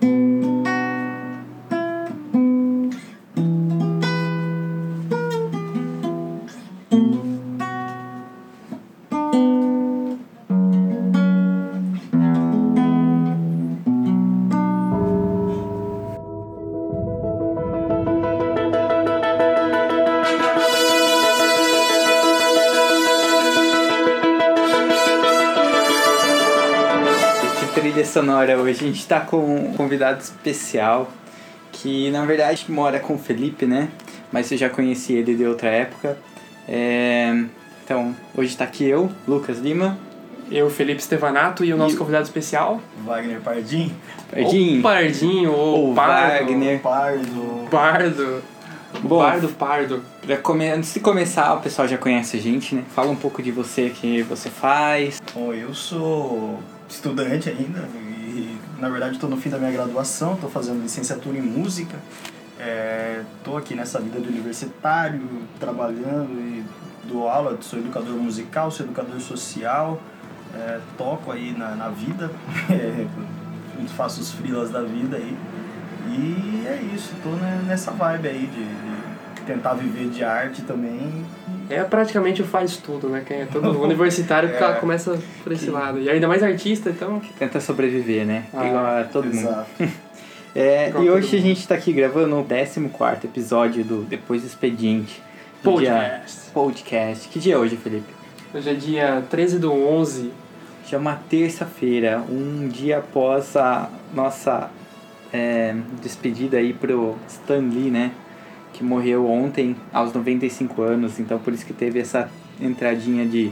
trilha sonora hoje. A gente está com um convidado especial que na verdade mora com o Felipe, né? Mas eu já conheci ele de outra época. É... Então, hoje está aqui eu, Lucas Lima. Eu, Felipe Stevanato, e o nosso E- convidado especial, Wagner Pardim. Pardinho. o Pardinho, ou Ou Pardo, Wagner. Pardo. Bardo, Bom, Bardo Pardo. pra come... antes de começar, o pessoal já conhece a gente, né? Fala um pouco de você, o que você faz. Bom, eu sou estudante ainda na verdade estou no fim da minha graduação, estou fazendo licenciatura em música. Estou aqui nessa vida de universitário, trabalhando e dou aula, sou educador musical, sou educador social, é, toco aí na, na vida, é, faço os frilas da vida aí. E é isso, estou nessa vibe aí de, de tentar viver de arte também É praticamente o faz tudo, né? Quem é todo universitário É. começa por esse lado. E ainda mais artista, então. Tenta sobreviver, né? Ah, Igual a todo mundo. Exato. É, Igual e hoje a mundo. gente tá aqui gravando o 14 episódio do Depois do Expediente. do dia- Podcast. Podcast. Que dia é hoje, Felipe? Hoje é dia 13 do 11. Já é uma terça-feira, um dia após a nossa é, despedida aí pro Stan Lee, né? Que morreu ontem aos 95 anos, então por isso que teve essa entradinha de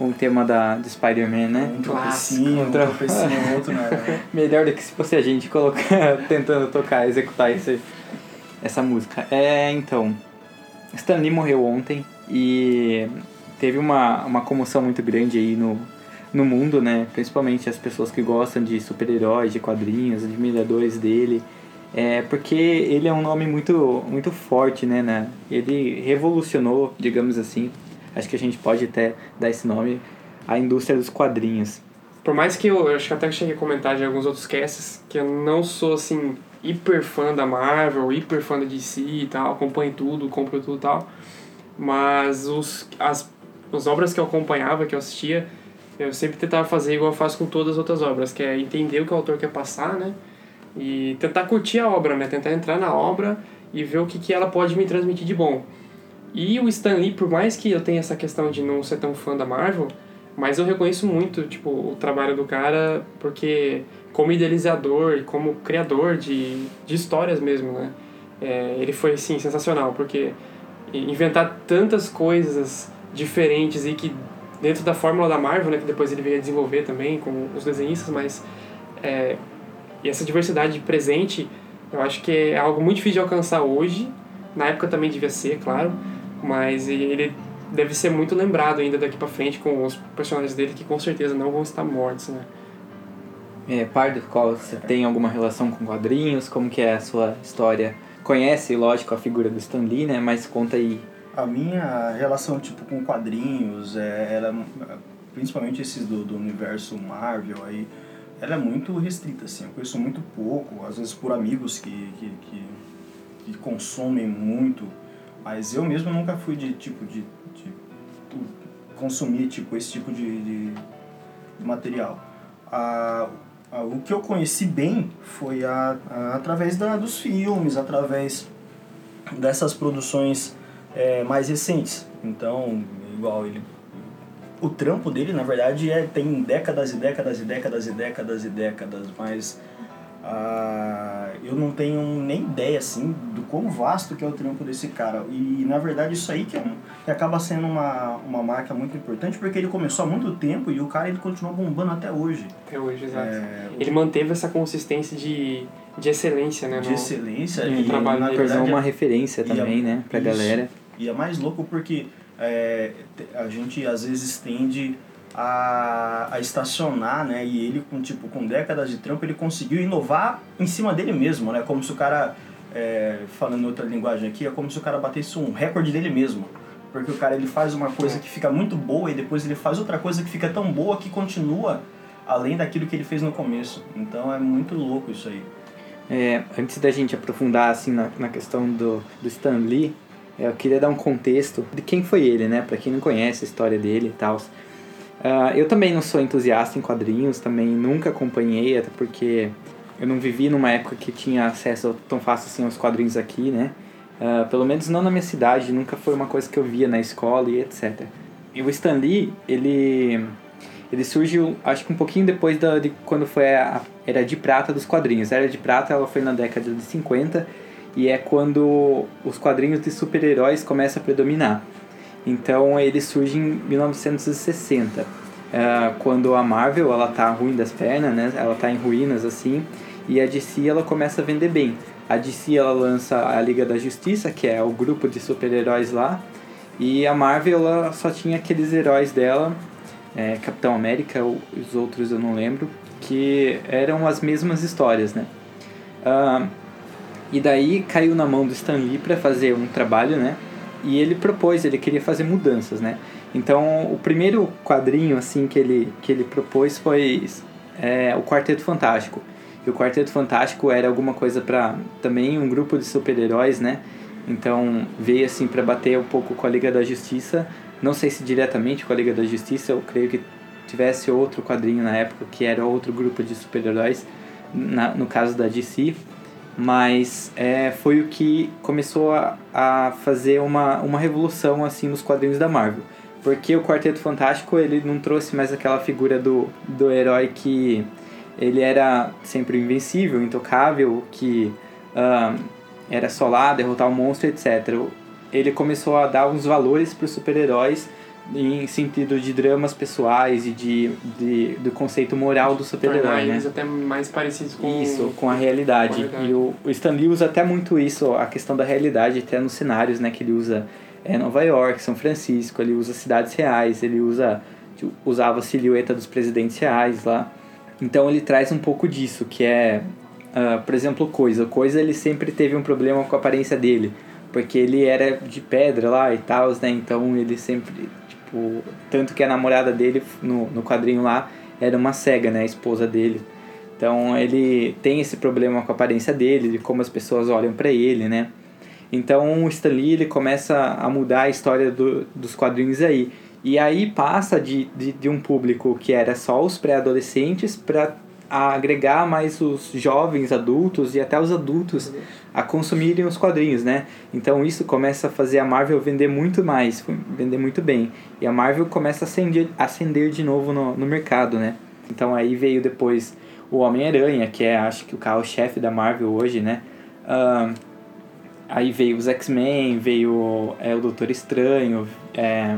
um tema da, do Spider-Man, né? Um Clássico. tropecinho, um tro- tropecinho, outro, né? Melhor do que se fosse a gente colocar, tentando tocar, executar esse, essa música. É, então, Stan Lee morreu ontem e teve uma, uma comoção muito grande aí no, no mundo, né? Principalmente as pessoas que gostam de super-heróis, de quadrinhos, admiradores dele. É, porque ele é um nome muito, muito forte, né, né? Ele revolucionou, digamos assim, acho que a gente pode até dar esse nome, a indústria dos quadrinhos. Por mais que eu, eu acho que até cheguei a comentar de alguns outros casts que eu não sou assim hiper fã da Marvel, hiper fã da DC e tal, acompanho tudo, compro tudo e tal. Mas os, as, as obras que eu acompanhava, que eu assistia, eu sempre tentava fazer igual eu faço com todas as outras obras, que é entender o que o autor quer passar, né? E tentar curtir a obra, né? Tentar entrar na obra e ver o que, que ela pode me transmitir de bom. E o Stan Lee, por mais que eu tenha essa questão de não ser tão fã da Marvel, mas eu reconheço muito, tipo, o trabalho do cara, porque como idealizador e como criador de, de histórias mesmo, né? É, ele foi, assim, sensacional, porque inventar tantas coisas diferentes e que dentro da fórmula da Marvel, né, que depois ele veio a desenvolver também com os desenhistas, mas é, e essa diversidade presente, eu acho que é algo muito difícil de alcançar hoje. Na época também devia ser, claro, mas ele deve ser muito lembrado ainda daqui pra frente com os personagens dele que com certeza não vão estar mortos, né? É, Pardo, qual, você tem alguma relação com quadrinhos? Como que é a sua história? Conhece, lógico, a figura do Stan Lee, né? Mas conta aí. A minha relação, tipo, com quadrinhos, é, ela, principalmente esses do, do universo Marvel aí, ela é muito restrita, assim. Eu conheço muito pouco, às vezes por amigos que, que, que, que consomem muito, mas eu mesmo nunca fui de, tipo, de, de consumir, tipo, esse tipo de, de material. A, a, o que eu conheci bem foi a, a, através da, dos filmes, através dessas produções é, mais recentes. Então, igual ele. O trampo dele, na verdade, é, tem décadas e décadas e décadas e décadas e décadas, mas ah, eu não tenho nem ideia assim do quão vasto que é o trampo desse cara. E na verdade isso aí que, é um, que acaba sendo uma, uma marca muito importante, porque ele começou há muito tempo e o cara ele continua bombando até hoje. Até hoje, exato. É, Ele manteve essa consistência de, de excelência, né? de no- excelência no e trabalho na dele. Verdade uma referência e a- também, né? Pra isso. galera. E é mais louco porque é, a gente às vezes tende a, a estacionar, né? E ele com tipo com décadas de trampo ele conseguiu inovar em cima dele mesmo, né? Como se o cara é, falando outra linguagem aqui é como se o cara batesse um recorde dele mesmo. Porque o cara ele faz uma coisa que fica muito boa e depois ele faz outra coisa que fica tão boa que continua além daquilo que ele fez no começo. Então é muito louco isso aí. É, antes da gente aprofundar assim na, na questão do, do Stan Lee, eu queria dar um contexto de quem foi ele, né? Para quem não conhece a história dele e tal. Uh, eu também não sou entusiasta em quadrinhos, também nunca acompanhei, até porque eu não vivi numa época que tinha acesso tão fácil assim aos quadrinhos aqui, né? Uh, pelo menos não na minha cidade, nunca foi uma coisa que eu via na escola e etc. E o Stan Lee, ele, ele surgiu, acho que um pouquinho depois da, de quando foi a Era de Prata dos quadrinhos. A Era de Prata ela foi na década de 50 e é quando os quadrinhos de super-heróis começam a predominar. Então ele surge em 1960, uh, é, quando a Marvel ela tá ruim das pernas, né? Ela tá em ruínas assim, e a DC ela começa a vender bem. A DC ela lança a Liga da Justiça, que é o grupo de super-heróis lá, e a Marvel ela só tinha aqueles heróis dela, é, Capitão América, os outros eu não lembro, que eram as mesmas histórias, né? Uh, e daí caiu na mão do Stan Lee para fazer um trabalho, né? E ele propôs, ele queria fazer mudanças, né? Então, o primeiro quadrinho assim que ele que ele propôs foi é, o Quarteto Fantástico. E o Quarteto Fantástico era alguma coisa para também um grupo de super-heróis, né? Então, veio assim para bater um pouco com a Liga da Justiça. Não sei se diretamente com a Liga da Justiça, eu creio que tivesse outro quadrinho na época que era outro grupo de super-heróis, no caso da DC mas é, foi o que começou a, a fazer uma, uma revolução assim nos quadrinhos da Marvel. Porque o Quarteto Fantástico ele não trouxe mais aquela figura do, do herói que ele era sempre invencível, intocável, que uh, era só lá derrotar o um monstro, etc. Ele começou a dar uns valores para os super-heróis em sentido de dramas pessoais e de, de do conceito moral do super-herói, né? até mais parecidos com isso, com a realidade. Com a E o, o Stan Lee usa até muito isso, a questão da realidade, até nos cenários, né, que ele usa é Nova York, São Francisco, ele usa cidades reais, ele usa tipo, usava a silhueta dos presidentes reais lá. Então ele traz um pouco disso, que é, uh, por exemplo, Coisa. Coisa ele sempre teve um problema com a aparência dele, porque ele era de pedra lá e tal, né? Então ele sempre Tipo, tanto que a namorada dele no, no quadrinho lá era uma cega, né? A esposa dele. Então ele tem esse problema com a aparência dele, de como as pessoas olham para ele, né? Então o Stan Lee ele começa a mudar a história do, dos quadrinhos aí. E aí passa de, de, de um público que era só os pré-adolescentes para agregar mais os jovens adultos e até os adultos a consumirem os quadrinhos, né? Então isso começa a fazer a Marvel vender muito mais, vender muito bem. E a Marvel começa a acender, acender de novo no, no mercado, né? Então aí veio depois o Homem-Aranha, que é acho que o carro-chefe da Marvel hoje, né? Uh, aí veio os X-Men, veio é, o Doutor Estranho, é,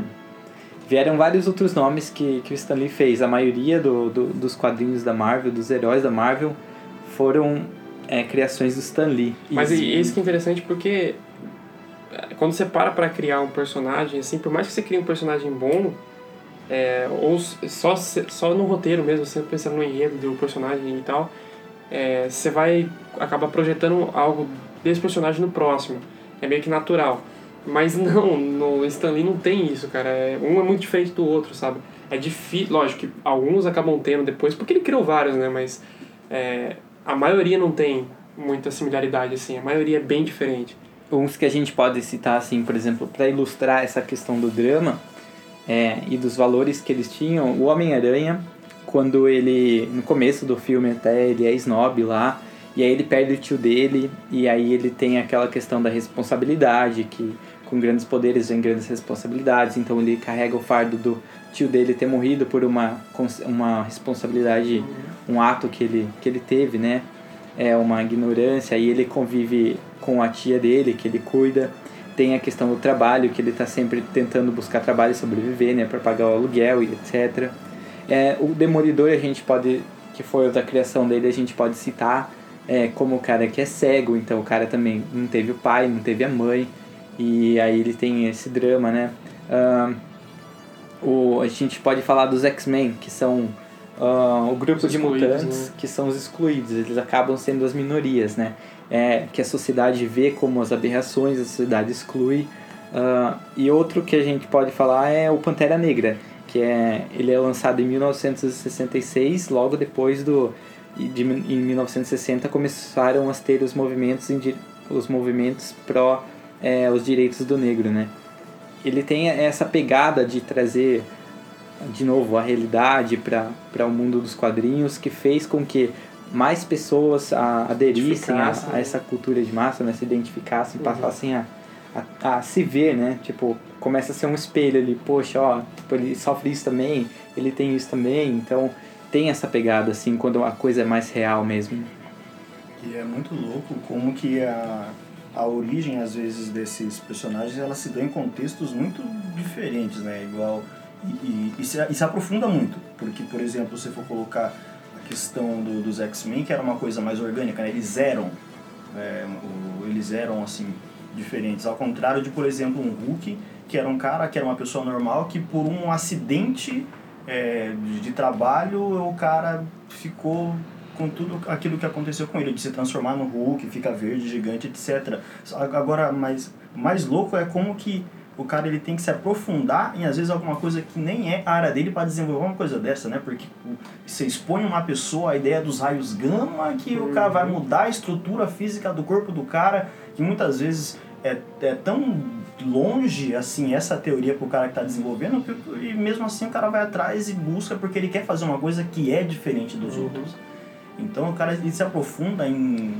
vieram vários outros nomes que, que o Stanley fez. A maioria do, do, dos quadrinhos da Marvel, dos heróis da Marvel, foram é, criações do Stan Lee. Mas e, isso que é interessante porque é, quando você para pra criar um personagem, assim, por mais que você crie um personagem bom, é, ou só, só no roteiro mesmo, você pensando no enredo do personagem e tal, é, você vai acabar projetando algo desse personagem no próximo. É meio que natural. Mas não, no Stan Lee não tem isso, cara. É, um é muito diferente do outro, sabe? É difícil, lógico que alguns acabam tendo depois, porque ele criou vários, né? Mas é, a maioria não tem muita similaridade, assim, a maioria é bem diferente. Uns que a gente pode citar, assim, por exemplo, para ilustrar essa questão do drama é, e dos valores que eles tinham, o Homem-Aranha, quando ele, no começo do filme até, ele é snob lá, e aí ele perde o tio dele, e aí ele tem aquela questão da responsabilidade, que com grandes poderes vem grandes responsabilidades, então ele carrega o fardo do tio dele ter morrido por uma, uma responsabilidade, um ato que ele, que ele teve, né? É uma ignorância, e ele convive com a tia dele, que ele cuida. Tem a questão do trabalho, que ele está sempre tentando buscar trabalho e sobreviver, né? Para pagar o aluguel e etc. É, o Demolidor, a gente pode, que foi da criação dele, a gente pode citar é, como o cara que é cego, então o cara também não teve o pai, não teve a mãe, e aí ele tem esse drama, né? Uh, o, a gente pode falar dos X-Men, que são uh, o grupo os de mutantes né? que são os excluídos. Eles acabam sendo as minorias, né? É, que a sociedade vê como as aberrações, a sociedade exclui. Uh, e outro que a gente pode falar é o Pantera Negra, que é ele é lançado em 1966, logo depois do de, em 1960 começaram a ter os movimentos os movimentos pró é, os direitos do negro, né? Ele tem essa pegada de trazer de novo a realidade para o mundo dos quadrinhos que fez com que mais pessoas a, aderissem a, a, essa cultura de massa, né? se identificassem, passassem a, a, a, se ver, né? Tipo, começa a ser um espelho ali, poxa, ó, tipo, ele sofre isso também, ele tem isso também, então tem essa pegada, assim, quando a coisa é mais real mesmo. E é muito louco como que a, a origem, às vezes, desses personagens, ela se dá em contextos muito diferentes, né? Igual... E, e, e, se, e se aprofunda muito, porque, por exemplo, se for colocar a questão do, dos X-Men, que era uma coisa mais orgânica, né? Eles eram, é, o, eles eram, assim, diferentes. Ao contrário de, por exemplo, um Hulk, que era um cara, que era uma pessoa normal, que por um acidente é, de trabalho, o cara ficou com tudo aquilo que aconteceu com ele, de se transformar no Hulk, fica verde, gigante, etc. Agora, mais, mais louco é como que o cara ele tem que se aprofundar em às vezes alguma coisa que nem é a área dele para desenvolver uma coisa dessa, né? Porque você expõe uma pessoa a ideia dos raios gama, que o cara vai uhum. mudar a estrutura física do corpo do cara, que muitas vezes é, é tão longe assim essa teoria para o cara que está desenvolvendo e mesmo assim o cara vai atrás e busca porque ele quer fazer uma coisa que é diferente dos uhum. outros então o cara ele se aprofunda em,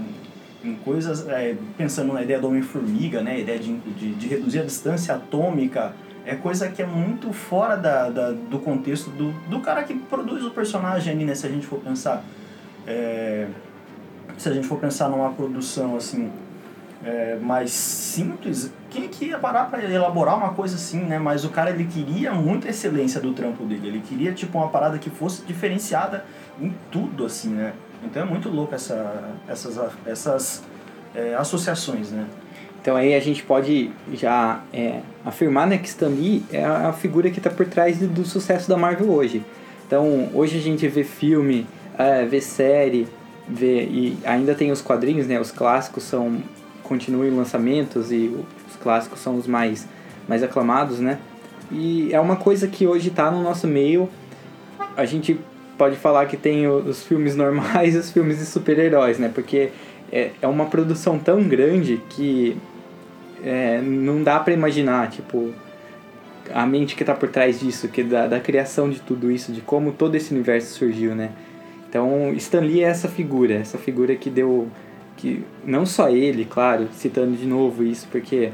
em coisas é, pensando na ideia do homem formiga né a ideia de, de, de, reduzir a distância atômica é coisa que é muito fora da, da do contexto do, do cara que produz o personagem ali né se a gente for pensar é, se a gente for pensar numa produção assim é, mais simples, quem que ia parar para elaborar uma coisa assim, né? Mas o cara ele queria muita excelência do trampo dele, ele queria tipo uma parada que fosse diferenciada em tudo assim, né? Então é muito louco essa, essas, essas é, associações, né? Então aí a gente pode já é, afirmar né, que Stan Lee é a figura que está por trás do sucesso da Marvel hoje. Então hoje a gente vê filme, é, vê série, vê e ainda tem os quadrinhos, né? Os clássicos são continuem lançamentos e os clássicos são os mais, mais aclamados, né? E é uma coisa que hoje está no nosso meio. A gente pode falar que tem os filmes normais e os filmes de super-heróis, né? Porque é, é uma produção tão grande que é, não dá para imaginar, tipo, a mente que está por trás disso, que da, da criação de tudo isso, de como todo esse universo surgiu, né? Então, Stan Lee é essa figura, essa figura que deu que não só ele, claro, citando de novo isso, porque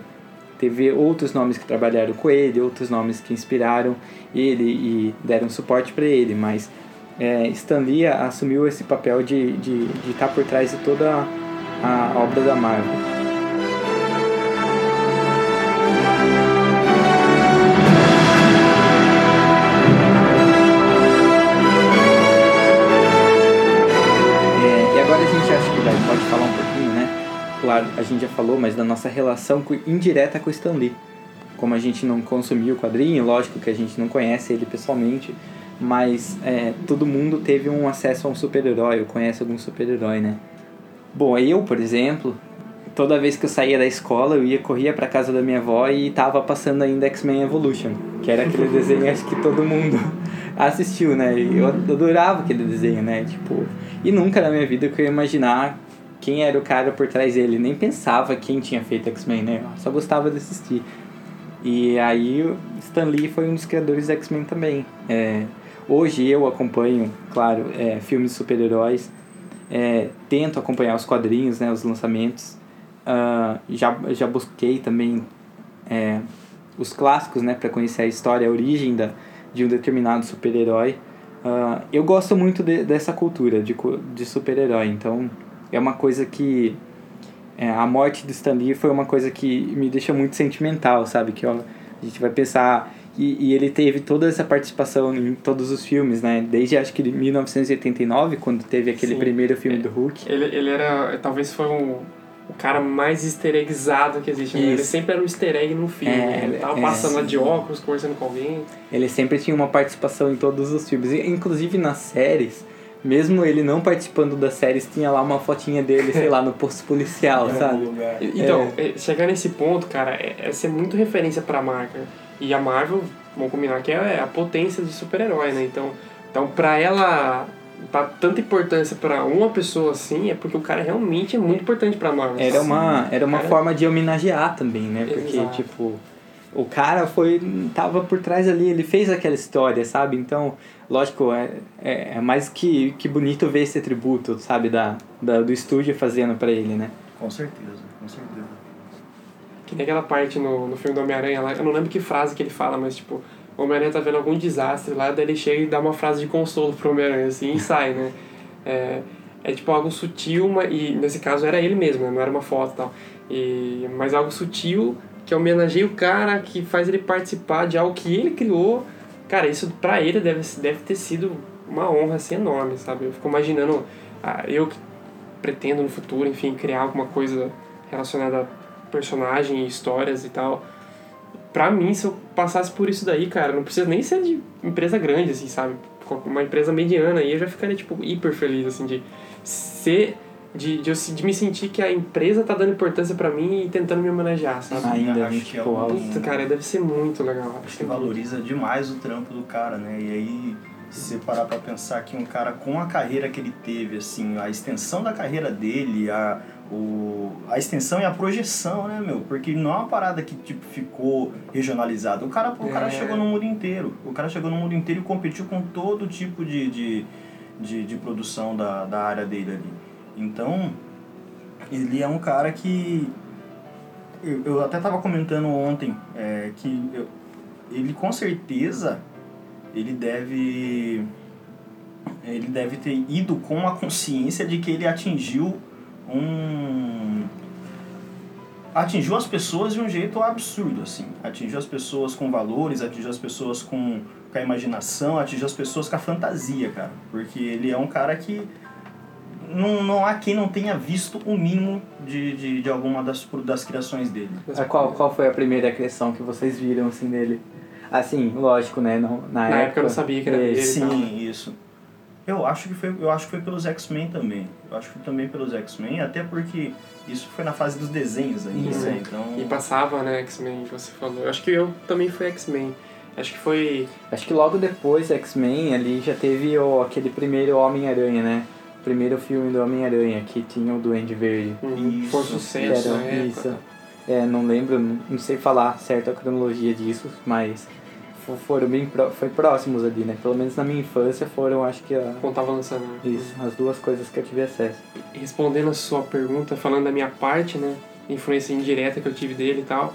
teve outros nomes que trabalharam com ele, outros nomes que inspiraram ele e deram suporte para ele, mas é, Stan Lee assumiu esse papel de estar de, de tá por trás de toda a, obra da Marvel. claro, a gente já falou, mas da nossa relação indireta com o Stan Lee. Como a gente não consumiu o quadrinho, lógico que a gente não conhece ele pessoalmente, mas é, todo mundo teve um acesso a um super-herói, ou conhece algum super-herói, né? Bom, eu, por exemplo, toda vez que eu saía da escola, eu ia corria para casa da minha avó e tava passando ainda X-Men Evolution, que era aquele desenho acho que todo mundo assistiu, né? Eu adorava aquele desenho, né? Tipo, e nunca na minha vida eu ia imaginar quem era o cara por trás dele. Nem pensava quem tinha feito X-Men, né? Só gostava de assistir. E aí Stan Lee foi um dos criadores do X-Men também. É, hoje eu acompanho, claro, é, filmes de super-heróis. É, tento acompanhar os quadrinhos, né, os lançamentos. Uh, já, já busquei também é, os clássicos, né, para conhecer a história, a origem da, de um determinado super-herói. Uh, eu gosto muito de, dessa cultura de, de super-herói, então é uma coisa que é, a morte do Stan Lee foi uma coisa que me deixa muito sentimental, sabe? Que ó, a gente vai pensar e, e, ele teve toda essa participação em todos os filmes, né? Desde acho que de 1989, quando teve aquele Sim. primeiro filme é, do Hulk. Ele, ele era, talvez foi um, o cara mais easter eggzado que existe. Né? Ele sempre era um easter egg no filme. É, ele tava é, passando lá de óculos, conversando com alguém. Ele sempre tinha uma participação em todos os filmes. Inclusive nas séries mesmo ele não participando das séries, tinha lá uma fotinha dele, sei lá, no posto policial, sabe? Então, é. chegar nesse ponto, cara, é, é ser muito referência pra marca. E a Marvel, vamos combinar que é a potência de super-herói, né? Então, então, pra ela dá tanta importância pra uma pessoa assim, é porque o cara realmente é muito importante pra Marvel. Era uma, era uma Cara- forma de homenagear também, né? Porque, Exato. tipo, o cara foi. tava por trás ali, ele fez aquela história, sabe? Então, lógico, é, é, é mais que, que bonito ver esse tributo, sabe? Da, da, do estúdio fazendo pra ele, né? Com certeza, com certeza. Que nem aquela parte no, no filme do Homem-Aranha lá, eu não lembro que frase que ele fala, mas tipo, o Homem-Aranha tá vendo algum desastre lá, daí ele chega e dá uma frase de consolo pro Homem-Aranha, assim, e sai, né? É, é tipo algo sutil, mas, e nesse caso era ele mesmo, né? Não era uma foto e tal. E, mas algo sutil que homenageia o cara, que faz ele participar de algo que ele criou. Cara, isso pra ele deve, deve ter sido uma honra assim, enorme, sabe? Eu fico imaginando, ah, eu que pretendo no futuro, enfim, criar alguma coisa relacionada a personagem, e histórias e tal. Pra mim, se eu passasse por isso daí, cara, não precisa nem ser de empresa grande, assim, sabe? Uma empresa mediana aí eu já ficaria, tipo, hiper feliz, assim, de ser. De, de, eu de me sentir que a empresa tá dando importância pra mim e tentando me homenagear, sabe? Ainda, acho que é Tipo, um- Puta, cara, deve ser muito legal. Acho que valoriza demais o trampo do cara, né? E aí, se você parar pra pensar que um cara com a carreira que ele teve, assim, a extensão da carreira dele, a, o, a extensão e a projeção, né, meu? Porque não é uma parada que, tipo, ficou regionalizada. O cara, o cara É. chegou no mundo inteiro. O cara chegou no mundo inteiro e competiu com todo tipo de, de, de, de produção da, da área dele ali. Então, ele é um cara que eu, eu até estava comentando ontem é, que eu- ele com certeza ele deve ele deve ter ido com a consciência de que ele atingiu um atingiu as pessoas de um jeito absurdo assim atingiu as pessoas com valores atingiu as pessoas com, com a imaginação atingiu as pessoas com a fantasia cara porque ele é um cara que não, não há quem não tenha visto o mínimo de, de, de alguma das, das criações dele. Qual, qual foi a primeira criação que vocês viram, assim, dele? Assim, lógico, né? Não, na, Na época eu não sabia que era dele. Sim, isso. Eu acho que foi, eu acho que foi pelos X-Men também. Eu acho que foi também pelos X-Men, até porque isso foi na fase dos desenhos ainda, Isso. né? Então, E passava, né, X-Men, que você falou. Eu acho que eu também fui X-Men. Acho que foi. Acho que logo depois, X-Men, ali já teve o, aquele primeiro Homem-Aranha, né? O primeiro filme do Homem-Aranha, que tinha o Duende Verde. Uhum, Isso, foi um sucesso Era época. isso. É, não lembro, não, sei falar certo a cronologia disso, mas foram bem pró- foi próximos ali, né? Pelo menos na minha infância foram, acho que a, lançando. né? isso, as duas coisas que eu tive acesso. Respondendo a sua pergunta, falando da minha parte, né? Influência indireta que eu tive dele e tal.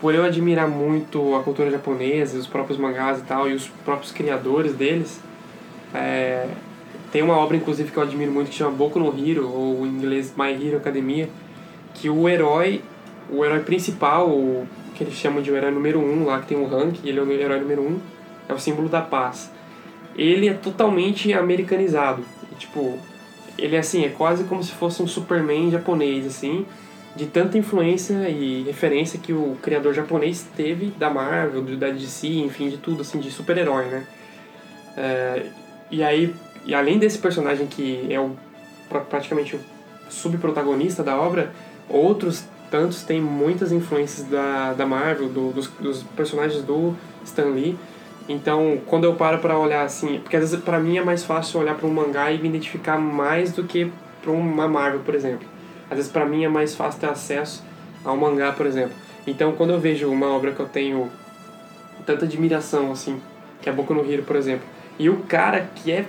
Por eu admirar muito a cultura japonesa, os próprios mangás e tal, e os próprios criadores deles, é, tem uma obra, inclusive, que eu admiro muito, que chama Boku no Hero, ou em inglês My Hero Academia, que o herói, o herói principal, o que eles chamam de o herói número um, lá que tem um rank, ele é o herói número um, é o símbolo da paz. Ele é totalmente americanizado. E, tipo, ele é assim, é quase como se fosse um Superman japonês, assim, de tanta influência e referência que o criador japonês teve da Marvel, do- da DC, enfim, de tudo, assim, de super-herói, né? É, e aí, e além desse personagem que é o, pra- praticamente o subprotagonista da obra, outros tantos têm muitas influências da, da Marvel, do, dos, dos personagens do Stan Lee. Então, quando eu paro pra olhar assim, porque às vezes pra mim é mais fácil olhar pra um mangá e me identificar mais do que pra uma Marvel, por exemplo. Às vezes pra mim é mais fácil ter acesso ao mangá, por exemplo. Então, quando eu vejo uma obra que eu tenho tanta admiração assim, que é Boku no Hero, por exemplo, e o cara que é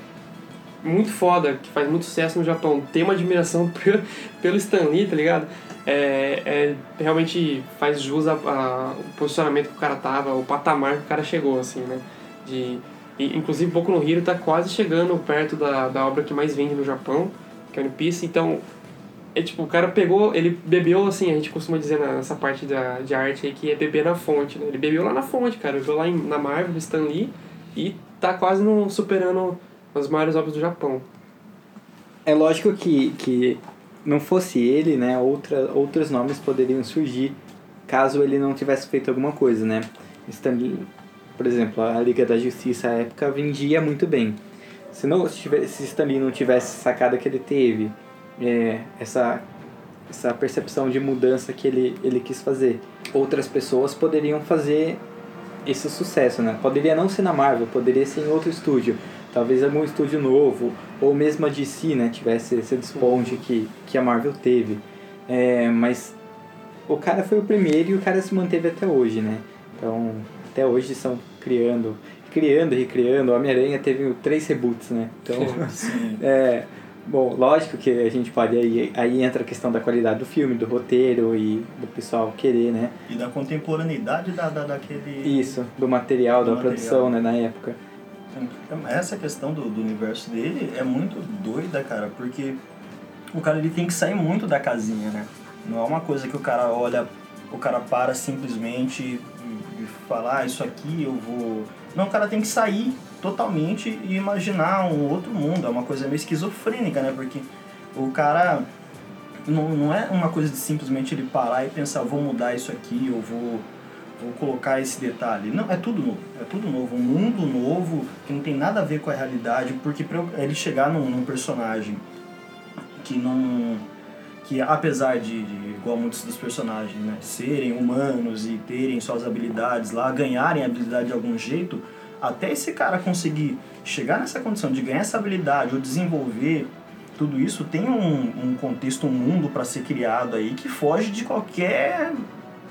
muito foda, que faz muito sucesso no Japão, tem uma admiração pelo, Stan Lee, tá ligado? É, é, realmente faz jus a, a- o posicionamento que o cara tava, o patamar que o cara chegou, assim, né? De, e, inclusive, Boku no Hero tá quase chegando perto da, da obra que mais vende no Japão, que é One Piece, então... É tipo, o cara pegou, ele bebeu assim, a gente costuma dizer nessa parte da, de arte aí que é beber na fonte, né? Ele bebeu lá na fonte, cara, bebeu lá em, na Marvel, Stan Lee, e tá quase no, superando as maiores obras do Japão. É lógico que, que não fosse ele, né, outra, outros nomes poderiam surgir caso ele não tivesse feito alguma coisa, né? Stan Lee, por exemplo, a Liga da Justiça à época vendia muito bem. Se, não, se, tivesse, se Stan Lee não tivesse sacada que ele teve, é, essa, essa percepção de mudança que ele, ele quis fazer, outras pessoas poderiam fazer esse sucesso, né? Poderia não ser na Marvel, poderia ser em outro estúdio. Talvez algum estúdio novo, ou mesmo a DC, né, tivesse esse desponte que, que a Marvel teve. É, mas o cara foi o primeiro e o cara se manteve até hoje, né? Então, até hoje estão criando, criando e recriando. O Homem-Aranha teve três reboots, né? Então, é, bom, lógico que a gente pode aí, aí entra a questão da qualidade do filme, do roteiro e do pessoal querer, né? E da contemporaneidade da, da, daquele. Isso, do material, Do da produção, né, na época. Essa questão do, do universo dele é muito doida, cara, porque o cara ele tem que sair muito da casinha, né? Não é uma coisa que o cara olha, o cara para simplesmente e, fala, ah, isso aqui eu vou. Não, o cara tem que sair totalmente e imaginar um outro mundo. É uma coisa meio esquizofrênica, né? Porque o cara não, não é uma coisa de simplesmente ele parar e pensar, vou mudar isso aqui, eu vou, vou colocar esse detalhe. Não, é tudo novo. É tudo novo. Um mundo novo que não tem nada a ver com a realidade, porque pra eu- ele chegar num, num personagem que não. que apesar de, de, igual muitos dos personagens, né, serem humanos e terem suas habilidades lá, ganharem habilidade de algum jeito, até esse cara conseguir chegar nessa condição de ganhar essa habilidade ou desenvolver tudo isso, tem um, um contexto, um mundo para ser criado aí que foge de qualquer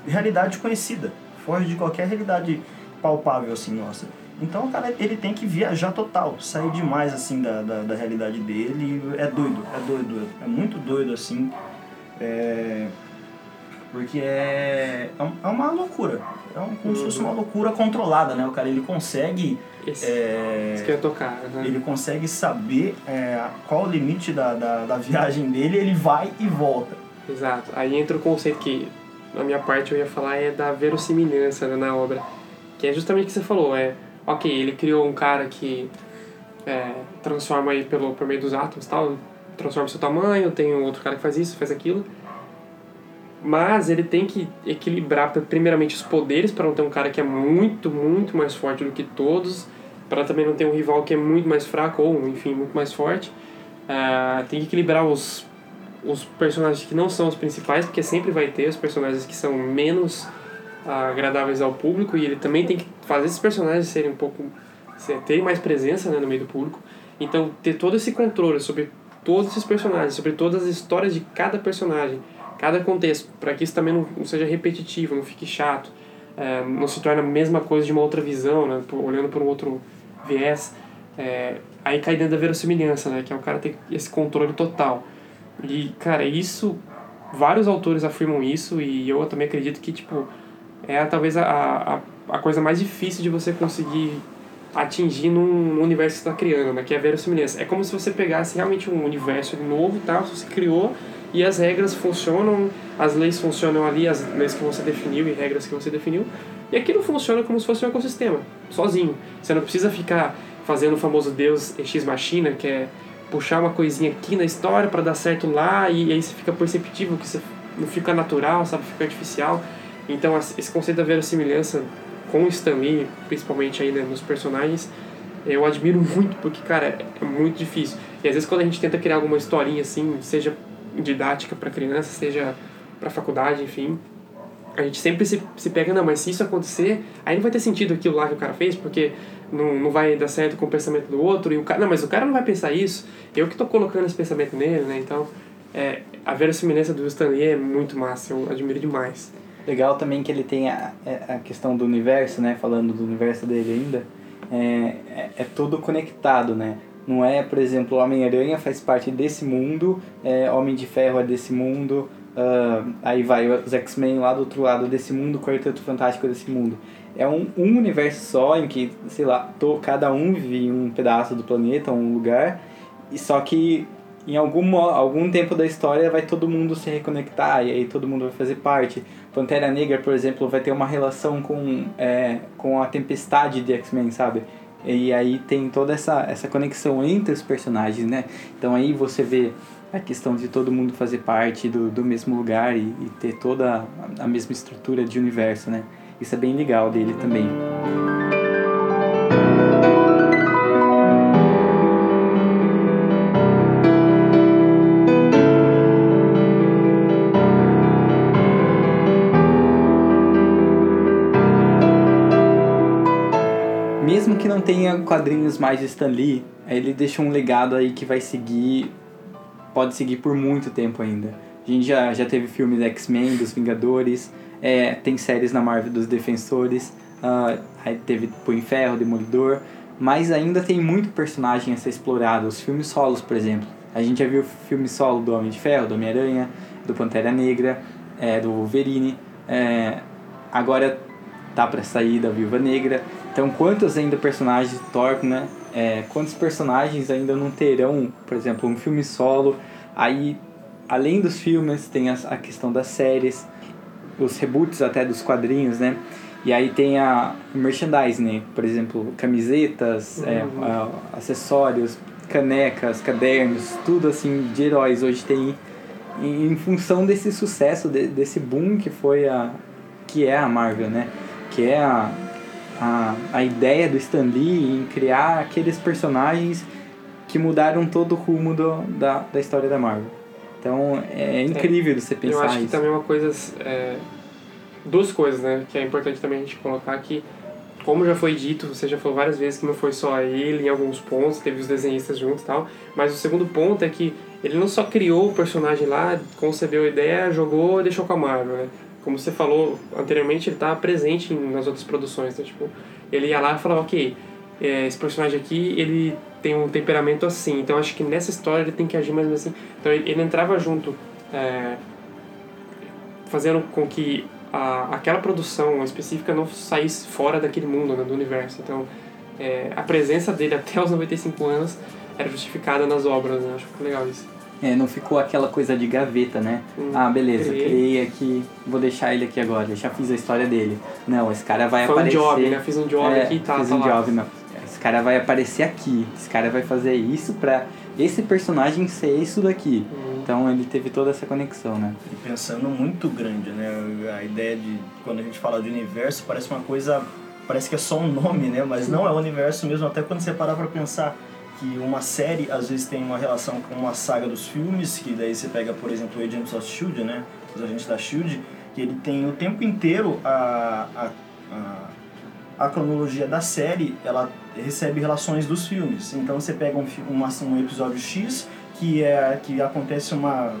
realidade conhecida, foge de qualquer realidade palpável assim, nossa. Então o cara ele tem que viajar total, sair demais assim da, da, da realidade dele. É doido, é doido, é muito doido assim. É... Porque é, é é uma loucura. É um, como se fosse uma loucura controlada, né? O cara ele consegue. Esse, é, que eu tocar, né? ele consegue saber é, qual o limite da, da, da viagem dele, ele vai e volta. Exato. Aí entra o conceito que, na minha parte, eu ia falar é da verossimilhança né, na obra. Que é justamente o que você falou. É, ok, ele criou um cara que é, transforma aí pelo, por meio dos átomos tal, transforma seu tamanho, tem um outro cara que faz isso, faz aquilo. Mas ele tem que equilibrar primeiramente os poderes para não ter um cara que é muito, muito mais forte do que todos, para também não ter um rival que é muito mais fraco ou, enfim, muito mais forte. Ah, tem que equilibrar os os personagens que não são os principais, porque sempre vai ter os personagens que são menos ah, agradáveis ao público e ele também tem que fazer esses personagens serem um pouco terem mais presença né, no meio do público. Então ter todo esse controle sobre todos esses personagens, sobre todas as histórias de cada personagem, cada contexto, para que isso também não, não seja repetitivo, não fique chato, eh, não se torne a mesma coisa de uma outra visão, né, olhando por um outro viés. É, aí cai dentro da verossimilhança, né, que é o cara ter esse controle total. E, cara, isso. Vários autores afirmam isso, e eu também acredito que, tipo, é talvez a, a, a coisa mais difícil de você conseguir atingir num, num universo que você está criando, né? Que é a verossimilhança. É como se você pegasse realmente um universo novo, tal, você criou, e as regras funcionam, as leis funcionam ali, as leis que você definiu e regras que você definiu, e aquilo funciona como se fosse um ecossistema, sozinho. Você não precisa ficar fazendo o famoso Deus Ex Machina, que é puxar uma coisinha aqui na história para dar certo lá e aí você fica perceptível que você não fica natural, sabe, fica artificial. Então esse conceito da verossimilhança com o Stan Lee, principalmente aí né, nos personagens, eu admiro muito porque cara, é muito difícil. E às vezes quando a gente tenta criar alguma historinha assim, seja didática para criança, seja para faculdade, enfim, a gente sempre se, se pega, não, mas se isso acontecer, aí não vai ter sentido aquilo lá que o cara fez, porque não, não vai dar certo com o pensamento do outro, e o cara, não, mas o cara não vai pensar isso, eu que tô colocando esse pensamento nele, né, então, é, a verossimilhança do Stan Lee é muito massa, eu admiro demais. Legal também que ele tem a, é, a questão do universo, né? Falando do universo dele ainda. É, é, é tudo conectado, né? Não é, por exemplo, Homem-Aranha faz parte desse mundo, é, Homem de Ferro é desse mundo, ah, aí vai os X-Men lá do outro lado desse mundo, Quarteto Fantástico é desse mundo. É um, um universo só em que, sei lá, to, cada um vive um pedaço do planeta, um lugar, e só que em algum, algum tempo da história vai todo mundo se reconectar e aí todo mundo vai fazer parte. Pantera Negra, por exemplo, vai ter uma relação com, é, com a tempestade de X-Men, sabe? E aí tem toda essa, essa conexão entre os personagens, né? Então aí você vê a questão de todo mundo fazer parte do, do mesmo lugar e, e ter toda a mesma estrutura de universo, né? Isso é bem legal dele também. mesmo que não tenha quadrinhos mais de Stan Lee, ele deixa um legado aí que vai seguir, pode seguir por muito tempo ainda. A gente já, já teve filmes X-Men, dos Vingadores, é, tem séries na Marvel dos Defensores, uh, aí teve em Ferro, Demolidor, mas ainda tem muito personagem a ser explorado. Os filmes solos, por exemplo. A gente já viu o filme solo do Homem de Ferro, do Homem-Aranha, do Pantera Negra, é, do Wolverine. É, agora tá para sair da Viúva Negra. Então, quantos ainda personagens Thor, né? É, quantos personagens ainda não terão, por exemplo, um filme solo? Aí, além dos filmes, tem a, a questão das séries, os reboots até dos quadrinhos, né? E aí tem a merchandising, né? Por exemplo, camisetas, uhum. é, acessórios, canecas, cadernos, tudo assim de heróis hoje tem em função desse sucesso, de, desse boom que foi a que é a Marvel, né? Que é a, a, a ideia do Stan Lee em criar aqueles personagens que mudaram todo o rumo do, da, da história da Marvel. Então é, é incrível é, você pensar isso. Eu acho que isso. também é uma coisa. É, duas coisas, né? Que é importante também a gente colocar que como já foi dito, você já falou várias vezes que não foi só ele em alguns pontos, teve os desenhistas juntos e tal, mas o segundo ponto é que ele não só criou o personagem lá, concebeu a ideia, jogou e deixou com a Marvel, né? Como você falou anteriormente, ele estava presente nas outras produções, então, tipo, ele ia lá e falava, ok, é, esse personagem aqui, ele tem um temperamento assim, então acho que nessa história ele tem que agir mais assim. Então ele, ele entrava junto, é, fazendo com que a, aquela produção específica não saísse fora daquele mundo, né, do universo. Então, é, a presença dele até os 95 anos era justificada nas obras, né? Acho que legal isso. É, não ficou aquela coisa de gaveta, né? Hum, ah, beleza, criei. criei aqui, vou deixar ele aqui agora, já fiz a história dele. Não, esse cara vai Foi aparecer... um job, né? Fiz um job é, aqui e tá, Fiz tá um lá. job, não. Esse cara vai aparecer aqui, esse cara vai fazer isso pra esse personagem ser isso daqui. Hum. Então ele teve toda essa conexão, né? E pensando muito grande, né? A ideia de quando a gente fala de universo parece uma coisa, parece que é só um nome, né? Mas não é o universo mesmo, até quando você parar para pensar que uma série às vezes tem uma relação com uma saga dos filmes, que daí você pega, por exemplo, o Agents of Shield, né? Os agentes da Shield, que ele tem o tempo inteiro a, a, a, a cronologia da série, ela recebe relações dos filmes. Então você pega um, uma, um episódio X que é que acontece uma,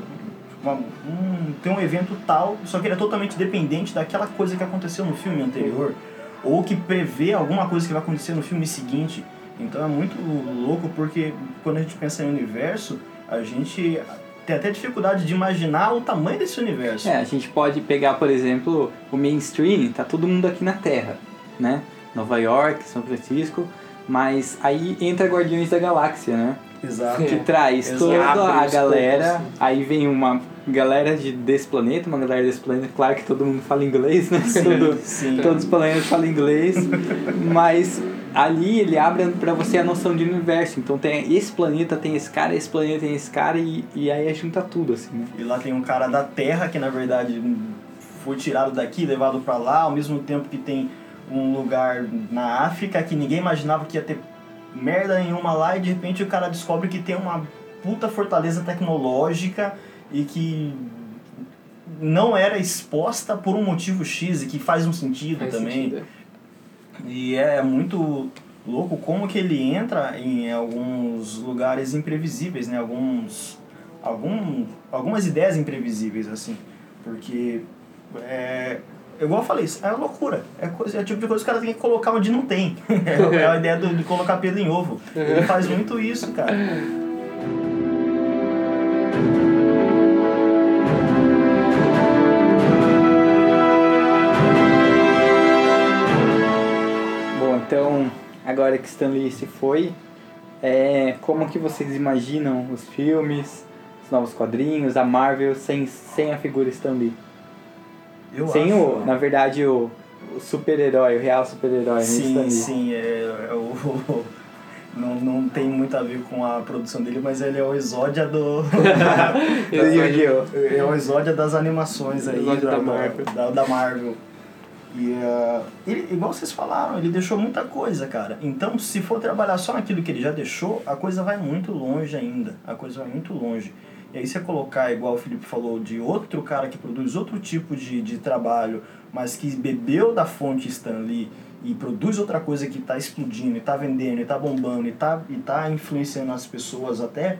uma um, tem um evento tal, só que ele é totalmente dependente daquela coisa que aconteceu no filme anterior ou que prevê alguma coisa que vai acontecer no filme seguinte. Então é muito louco porque quando a gente pensa em universo, a gente tem até dificuldade de imaginar o tamanho desse universo. É, a gente pode pegar, por exemplo, o mainstream, tá todo mundo aqui na Terra, né? Nova York, São Francisco, mas aí entra Guardiões da Galáxia, né? Exato. Que traz Exato. toda a galera, aí vem uma galera de, desse planeta, uma galera desse planeta, claro que todo mundo fala inglês, né? Todo, sim. Todos os planetas falam inglês, mas ali ele abre para você a noção de universo. Então tem esse planeta tem esse cara, esse planeta tem esse cara e, e aí junta tudo assim. Né? E lá tem um cara da Terra que na verdade foi tirado daqui, levado para lá, ao mesmo tempo que tem um lugar na África que ninguém imaginava que ia ter merda nenhuma lá e de repente o cara descobre que tem uma puta fortaleza tecnológica e que não era exposta por um motivo X e que faz um sentido Faz também. sentido, E é muito louco como que ele entra em alguns lugares imprevisíveis, né? Alguns, algum, algumas ideias imprevisíveis, assim. Porque, é, igual eu falei, é loucura. É, coisa, é o tipo de coisa que o cara tem que colocar onde não tem. é a ideia do, de colocar pelo em ovo. Ele faz muito isso, cara. Bom, então agora que Stanley se foi, é, como que vocês imaginam os filmes, os novos quadrinhos, a Marvel sem, sem a figura Stanley? Eu sem acho, o, na verdade, o, o super-herói, o real super-herói, né? Sim, sim, é, é o, não, não tem muito a ver com a produção dele, mas ele é o exódia do. Do Yu-Gi-Oh! é o exódia das animações aí, da, da Marvel. Da, da Marvel. E uh, ele, igual vocês falaram, ele deixou muita coisa, cara. Então, se for trabalhar só naquilo que ele já deixou, a coisa vai muito longe ainda. A coisa vai muito longe. E aí você colocar, igual o Felipe falou, de outro cara que produz outro tipo de, de trabalho, mas que bebeu da fonte Stan Lee e produz outra coisa que está explodindo, está vendendo, está bombando, e está tá influenciando as pessoas até,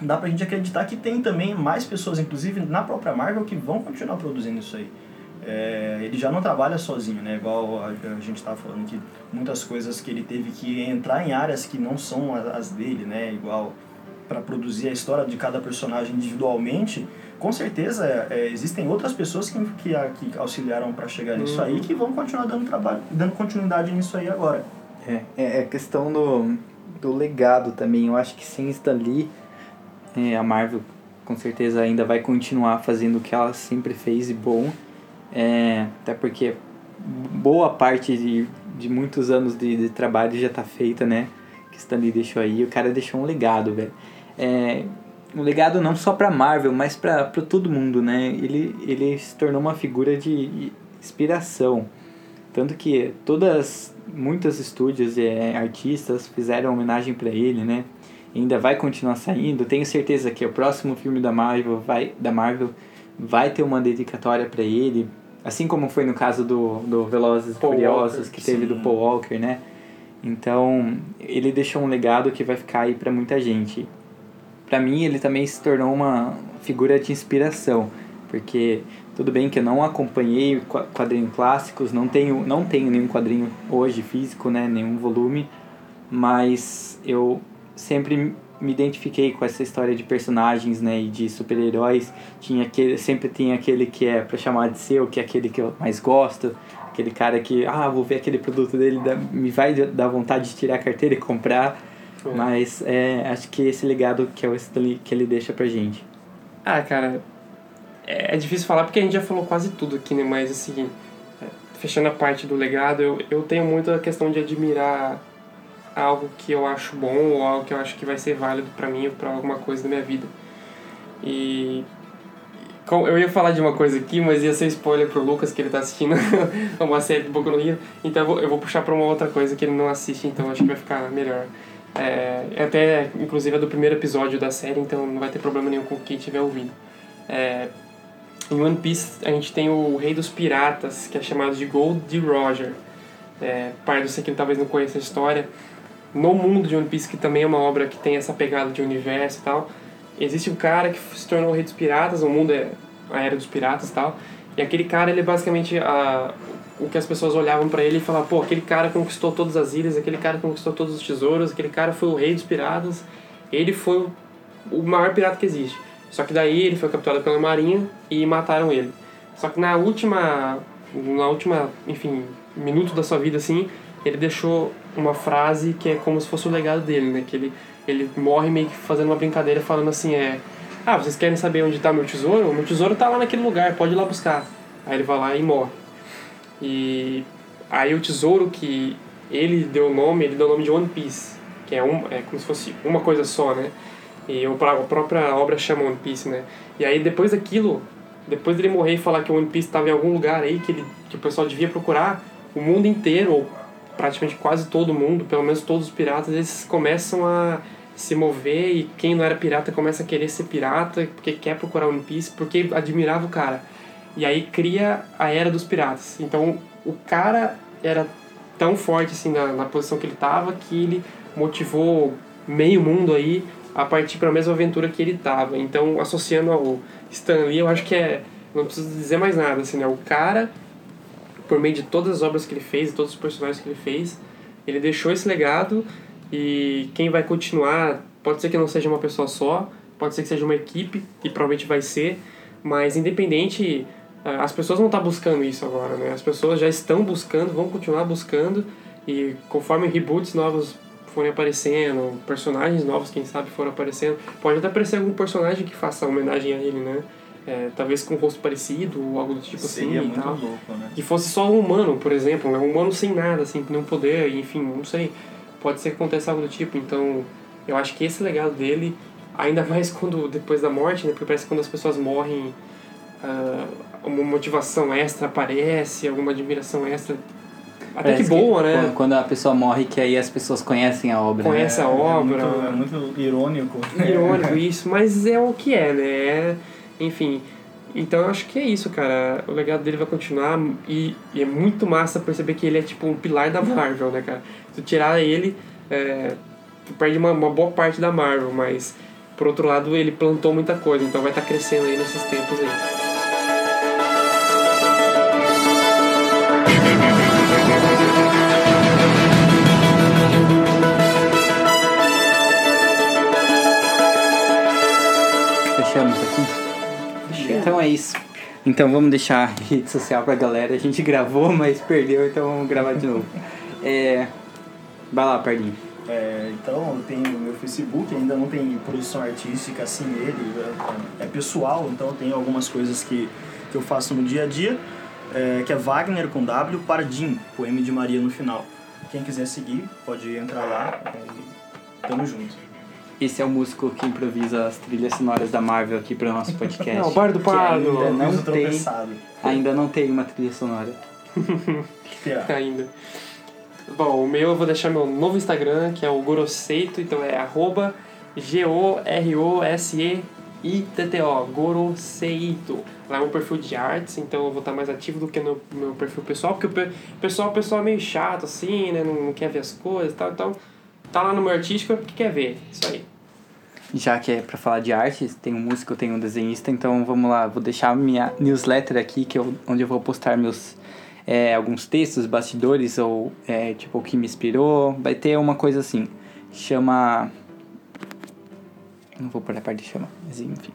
dá pra gente acreditar que tem também mais pessoas, inclusive na própria Marvel, que vão continuar produzindo isso aí. É, ele já não trabalha sozinho, né? Igual a, a gente estava falando que muitas coisas que ele teve que entrar em áreas que não são as dele, né? Igual para produzir a história de cada personagem individualmente, com certeza é, existem outras pessoas que, que, que auxiliaram para chegar nisso uhum. aí que vão continuar dando trabalho, dando continuidade nisso aí agora. É, é, é questão do, do legado também. Eu acho que sem Stan Lee, é, a Marvel com certeza ainda vai continuar fazendo o que ela sempre fez e bom. É, até porque boa parte de, de muitos anos de, de trabalho já tá feita, né? Que Stan Lee deixou aí. O cara deixou um legado, velho. É, um legado não só para Marvel, mas para todo mundo, né? Ele, ele se tornou uma figura de inspiração. Tanto que todas, muitos estúdios e é, artistas fizeram homenagem para ele, né? E ainda vai continuar saindo. Tenho certeza que o próximo filme da Marvel vai, da Marvel vai ter uma dedicatória para ele, Assim como foi no caso do, do Velozes e Furiosos, Walker, que teve sim. do Paul Walker, né? Então, ele deixou um legado que vai ficar aí para muita gente. Para mim, ele também se tornou uma figura de inspiração, porque tudo bem que eu não acompanhei quadrinhos clássicos, não tenho, não tenho nenhum quadrinho hoje físico, né, nenhum volume, mas eu sempre me identifiquei com essa história de personagens, né, e de super-heróis. Tinha aquele, sempre tem aquele que é para chamar de seu, que é aquele que eu mais gosto, aquele cara que, ah, vou ver aquele produto dele, me vai dar vontade de tirar a carteira e comprar. É. Mas é, acho que esse legado que é o Stanley, que ele deixa pra gente. Ah, cara, é, é difícil falar porque a gente já falou quase tudo aqui, né? Mas assim, fechando a parte do legado, eu, eu tenho muito a questão de admirar algo que eu acho bom ou algo que eu acho que vai ser válido para mim ou para alguma coisa da minha vida. E eu ia falar de uma coisa aqui, mas ia ser spoiler pro Lucas que ele tá assistindo uma série do Boku no Rio, então eu vou, eu vou puxar para uma outra coisa que ele não assiste, então acho que vai ficar melhor. É, é, até, inclusive, é do primeiro episódio da série, então não vai ter problema nenhum com quem estiver ouvindo. É, em One Piece a gente tem o Rei dos Piratas, que é chamado de Gold de Roger. É, pai do que talvez não conheça a história, no mundo de One Piece, que também é uma obra que tem essa pegada de universo e tal, existe um cara que se tornou o rei dos piratas, o mundo é a era dos piratas e tal, e aquele cara, ele é basicamente a, o que as pessoas olhavam para ele e falavam, pô, aquele cara conquistou todas as ilhas, aquele cara conquistou todos os tesouros, aquele cara foi o rei dos piratas, ele foi o maior pirata que existe. Só que daí ele foi capturado pela marinha e mataram ele. Só que na última, na última, enfim, minuto da sua vida assim, ele deixou uma frase que é como se fosse o legado dele, né? Que ele, ele morre meio que fazendo uma brincadeira falando assim, é... Ah, vocês querem saber onde está meu tesouro? O meu tesouro está lá naquele lugar, pode ir lá buscar. Aí ele vai lá e morre. E aí o tesouro que ele deu o nome, ele deu o nome de One Piece, que é, um, é como se fosse uma coisa só, né? E a própria obra chama One Piece, né? E aí depois daquilo, depois dele morrer e falar que o One Piece estava em algum lugar aí que, ele, que o pessoal devia procurar, o mundo inteiro, ou praticamente quase todo mundo, pelo menos todos os piratas, eles começam a se mover e quem não era pirata começa a querer ser pirata porque quer procurar One Piece, porque admirava o cara. E aí cria a era dos piratas. Então o cara era tão forte assim na, na posição que ele tava que ele motivou meio mundo aí a partir para a mesma aventura que ele tava. Então associando ao Stan Lee, eu acho que é não preciso dizer mais nada assim, né? O cara por meio de todas as obras que ele fez, todos os personagens que ele fez, ele deixou esse legado e quem vai continuar, pode ser que não seja uma pessoa só, pode ser que seja uma equipe, e provavelmente vai ser, mas independente, as pessoas não estão tá buscando isso agora, né? As pessoas já estão buscando, vão continuar buscando, e conforme reboots novos forem aparecendo, personagens novos, quem sabe, forem aparecendo, pode até aparecer algum personagem que faça homenagem a ele, né? é, talvez com um rosto parecido ou algo do tipo Seria assim e tal. louco, né? Que fosse só um humano, por exemplo, né? um humano sem nada, assim, nenhum poder, enfim, não sei. Pode ser que aconteça algo do tipo, então eu acho que esse legado dele, ainda mais quando depois da morte, né? Porque parece que quando as pessoas morrem, uh, uma motivação extra aparece, alguma admiração extra até Parece que boa, que, né? Quando a pessoa morre, que aí as pessoas conhecem a obra. Conhecem né? a obra. É muito, é muito irônico. Irônico isso, mas é o que é, né? É enfim, Então eu acho que é isso, cara. O legado dele vai continuar e, e é muito massa perceber que ele é tipo um pilar da Marvel, né, cara? Se tu tirar ele, é, tu perde uma, uma boa parte da Marvel, mas por outro lado ele plantou muita coisa, então vai estar tá crescendo aí nesses tempos aí. Fechamos aqui. Então é isso. Então vamos deixar a rede social pra galera. A gente gravou, mas perdeu, então vamos gravar de novo. É... Vai lá, Pardinho. É, então eu tenho meu Facebook, ainda não tem produção artística assim nele, é, é pessoal, então eu tenho algumas coisas que, que eu faço no dia a dia, é, que é Wagner com W, Pardim, com M de Maria no final. Quem quiser seguir, pode entrar lá tamo junto. Esse é o músico que improvisa as trilhas sonoras da Marvel aqui para o nosso podcast. Não, o Bar do Pardo. Ainda não, tem, ainda não tem uma trilha sonora. ainda. Bom, o meu eu vou deixar meu novo Instagram, que é o Goroseito, então é arroba G-O-R-O-S-E-I-T-T-O, Goroseito. Lá é um perfil de artes, então eu vou estar mais ativo do que no meu perfil pessoal, porque o pessoal, o pessoal é meio chato, assim, né, não quer ver as coisas e tal, então tá lá no meu artístico que quer ver. Isso aí. Já que é para falar de arte, tem um músico, tem um desenhista, então vamos lá, vou deixar minha newsletter aqui, que eu, onde eu vou postar meus é, alguns textos, bastidores ou é, tipo o que me inspirou. Vai ter uma coisa assim, chama. Não vou pôr a parte de chama, mas enfim.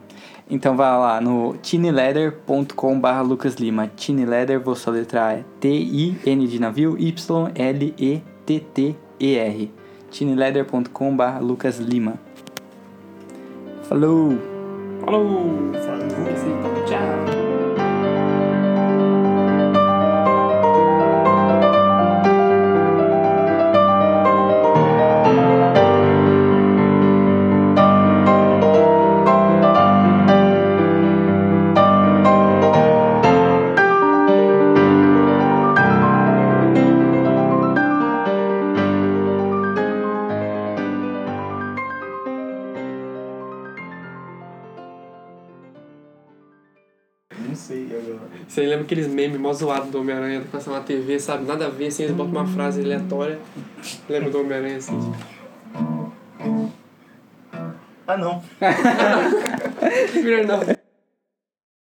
Então vai lá no tineleather.com barra Lucas Lima. Tineleather, vou soletrar é T-I-N de navio, Y-L-E-T-T-E-R tineleather.com.br Lucas Lima. Falou! Falou! Falou! Mó zoados do Homem-Aranha passando na TV, sabe? Nada a ver, assim, eles botam uma frase aleatória. Lembra do Homem-Aranha assim? Ah, não. Melhor não.